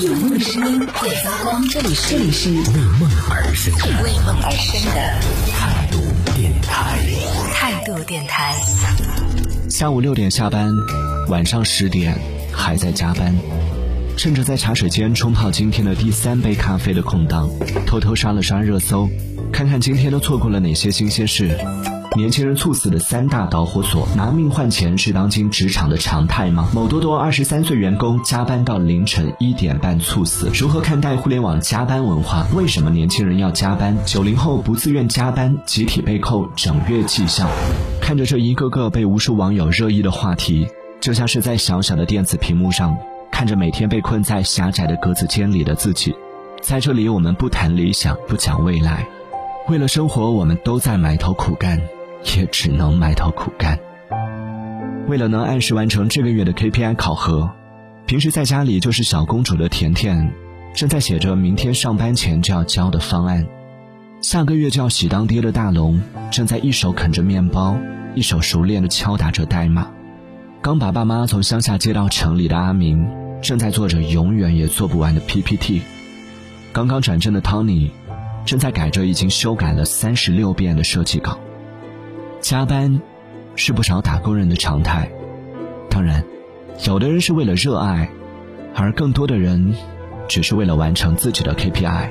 有梦的声音会发光，这里是这里是为梦而生的为梦而生的态度电台。态度电台。下午六点下班，晚上十点还在加班，趁着在茶水间冲泡今天的第三杯咖啡的空档，偷偷刷了刷热搜，看看今天都错过了哪些新鲜事。年轻人猝死的三大导火索，拿命换钱是当今职场的常态吗？某多多二十三岁员工加班到凌晨一点半猝死，如何看待互联网加班文化？为什么年轻人要加班？九零后不自愿加班，集体被扣整月绩效。看着这一个个被无数网友热议的话题，就像是在小小的电子屏幕上看着每天被困在狭窄的格子间里的自己。在这里，我们不谈理想，不讲未来，为了生活，我们都在埋头苦干。也只能埋头苦干。为了能按时完成这个月的 KPI 考核，平时在家里就是小公主的甜甜，正在写着明天上班前就要交的方案；下个月就要喜当爹的大龙，正在一手啃着面包，一手熟练的敲打着代码；刚把爸妈从乡下接到城里的阿明，正在做着永远也做不完的 PPT；刚刚转正的 Tony，正在改着已经修改了三十六遍的设计稿。加班是不少打工人的常态，当然，有的人是为了热爱，而更多的人只是为了完成自己的 KPI，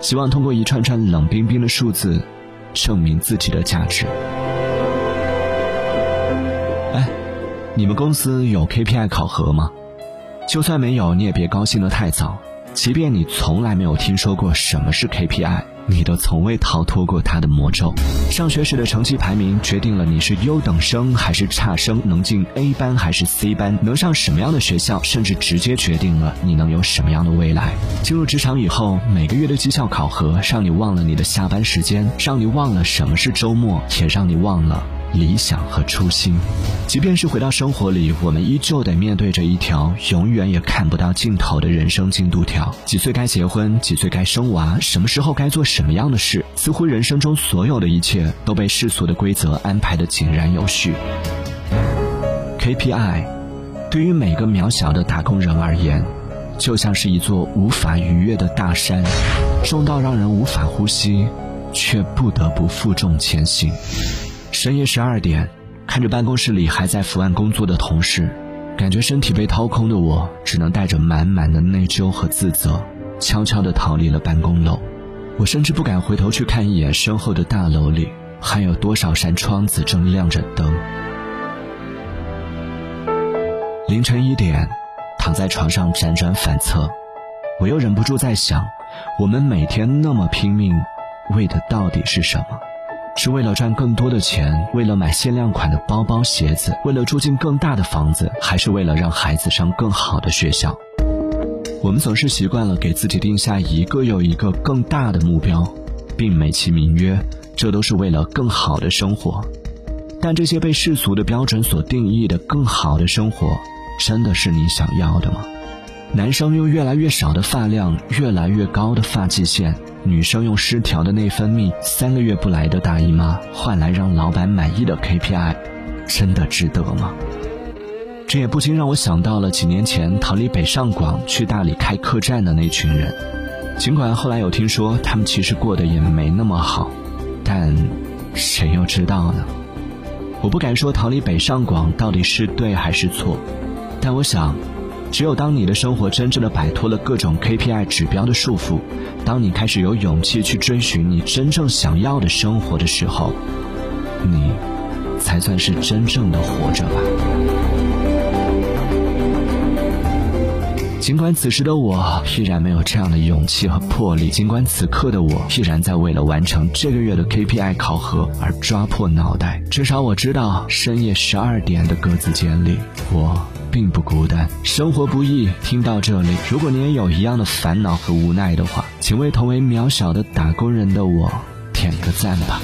希望通过一串串冷冰冰的数字证明自己的价值。哎，你们公司有 KPI 考核吗？就算没有，你也别高兴得太早。即便你从来没有听说过什么是 KPI。你都从未逃脱过他的魔咒。上学时的成绩排名决定了你是优等生还是差生，能进 A 班还是 C 班，能上什么样的学校，甚至直接决定了你能有什么样的未来。进入职场以后，每个月的绩效考核让你忘了你的下班时间，让你忘了什么是周末，也让你忘了。理想和初心，即便是回到生活里，我们依旧得面对着一条永远也看不到尽头的人生进度条。几岁该结婚，几岁该生娃，什么时候该做什么样的事，似乎人生中所有的一切都被世俗的规则安排的井然有序。KPI，对于每个渺小的打工人而言，就像是一座无法逾越的大山，重到让人无法呼吸，却不得不负重前行。深夜十二点，看着办公室里还在伏案工作的同事，感觉身体被掏空的我，只能带着满满的内疚和自责，悄悄地逃离了办公楼。我甚至不敢回头去看一眼身后的大楼里，还有多少扇窗子正亮着灯。凌晨一点，躺在床上辗转反侧，我又忍不住在想，我们每天那么拼命，为的到底是什么？是为了赚更多的钱，为了买限量款的包包鞋子，为了住进更大的房子，还是为了让孩子上更好的学校？我们总是习惯了给自己定下一个又一个更大的目标，并美其名曰这都是为了更好的生活。但这些被世俗的标准所定义的更好的生活，真的是你想要的吗？男生用越来越少的发量，越来越高的发际线。女生用失调的内分泌、三个月不来的大姨妈，换来让老板满意的 KPI，真的值得吗？这也不禁让我想到了几年前逃离北上广去大理开客栈的那群人。尽管后来有听说他们其实过得也没那么好，但谁又知道呢？我不敢说逃离北上广到底是对还是错，但我想。只有当你的生活真正的摆脱了各种 KPI 指标的束缚，当你开始有勇气去追寻你真正想要的生活的时候，你才算是真正的活着吧。尽管此时的我依然没有这样的勇气和魄力，尽管此刻的我依然在为了完成这个月的 KPI 考核而抓破脑袋，至少我知道深夜十二点的格子间里，我。并不孤单，生活不易。听到这里，如果你也有一样的烦恼和无奈的话，请为同为渺小的打工人的我点个赞吧。